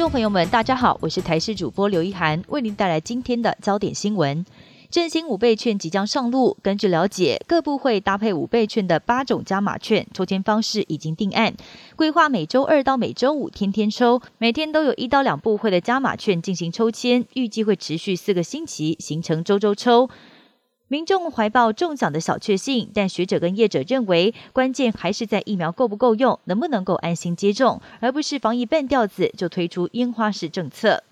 众朋友们，大家好，我是台视主播刘一涵，为您带来今天的焦点新闻。振兴五倍券即将上路，根据了解，各部会搭配五倍券的八种加码券抽签方式已经定案，规划每周二到每周五天天抽，每天都有一到两部会的加码券进行抽签，预计会持续四个星期，形成周周抽。民众怀抱中奖的小确幸，但学者跟业者认为，关键还是在疫苗够不够用，能不能够安心接种，而不是防疫半吊子就推出烟花式政策。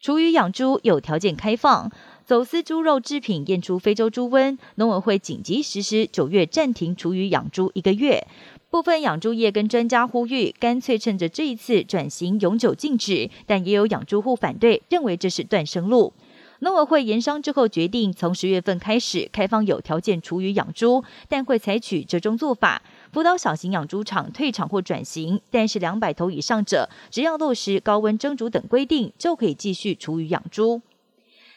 厨余养猪有条件开放。走私猪肉制品验出非洲猪瘟，农委会紧急实施九月暂停厨余养猪一个月。部分养猪业跟专家呼吁，干脆趁着这一次转型永久禁止，但也有养猪户反对，认为这是断生路。农委会研商之后决定，从十月份开始开放有条件厨余养猪，但会采取折中做法，辅导小型养猪场退场或转型。但是两百头以上者，只要落实高温蒸煮等规定，就可以继续厨余养猪。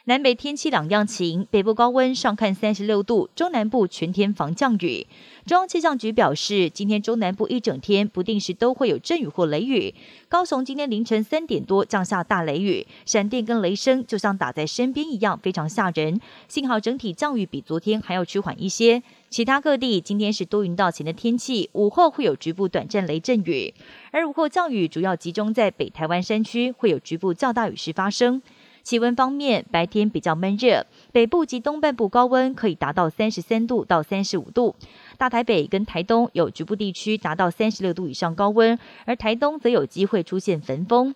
南北天气两样晴，北部高温上看三十六度，中南部全天防降雨。中央气象局表示，今天中南部一整天不定时都会有阵雨或雷雨。高雄今天凌晨三点多降下大雷雨，闪电跟雷声就像打在身边一样，非常吓人。幸好整体降雨比昨天还要趋缓一些。其他各地今天是多云到晴的天气，午后会有局部短暂雷阵雨，而午后降雨主要集中在北台湾山区，会有局部较大雨势发生。气温方面，白天比较闷热，北部及东半部高温可以达到三十三度到三十五度，大台北跟台东有局部地区达到三十六度以上高温，而台东则有机会出现焚风。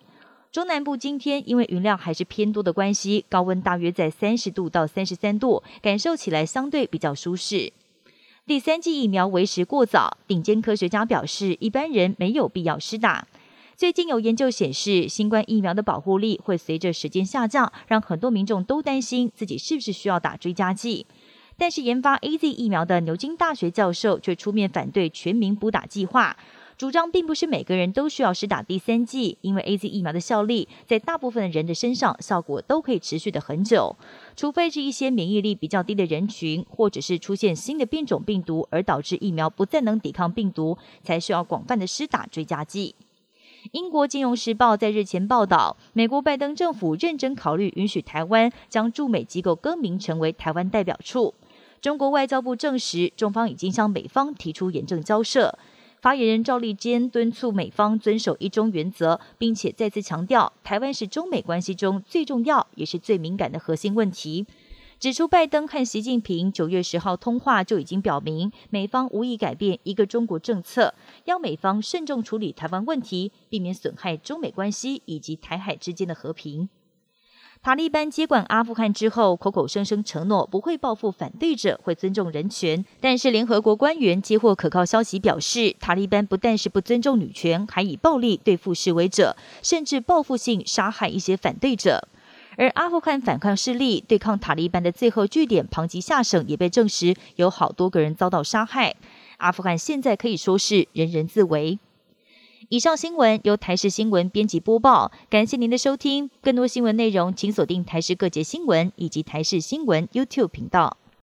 中南部今天因为云量还是偏多的关系，高温大约在三十度到三十三度，感受起来相对比较舒适。第三剂疫苗为时过早，顶尖科学家表示，一般人没有必要施打。最近有研究显示，新冠疫苗的保护力会随着时间下降，让很多民众都担心自己是不是需要打追加剂。但是，研发 A Z 疫苗的牛津大学教授却出面反对全民补打计划，主张并不是每个人都需要施打第三剂，因为 A Z 疫苗的效力在大部分人的身上效果都可以持续的很久，除非是一些免疫力比较低的人群，或者是出现新的变种病毒而导致疫苗不再能抵抗病毒，才需要广泛的施打追加剂。英国金融时报在日前报道，美国拜登政府认真考虑允许台湾将驻美机构更名成为台湾代表处。中国外交部证实，中方已经向美方提出严正交涉。发言人赵立坚敦促美方遵守一中原则，并且再次强调，台湾是中美关系中最重要也是最敏感的核心问题。指出，拜登和习近平九月十号通话就已经表明，美方无意改变一个中国政策，要美方慎重处理台湾问题，避免损害中美关系以及台海之间的和平。塔利班接管阿富汗之后，口口声声承诺不会报复反对者，会尊重人权，但是联合国官员接获可靠消息表示，塔利班不但是不尊重女权，还以暴力对付示威者，甚至报复性杀害一些反对者。而阿富汗反抗势力对抗塔利班的最后据点庞吉下省也被证实有好多个人遭到杀害。阿富汗现在可以说是人人自危。以上新闻由台视新闻编辑播报，感谢您的收听。更多新闻内容请锁定台视各节新闻以及台视新闻 YouTube 频道。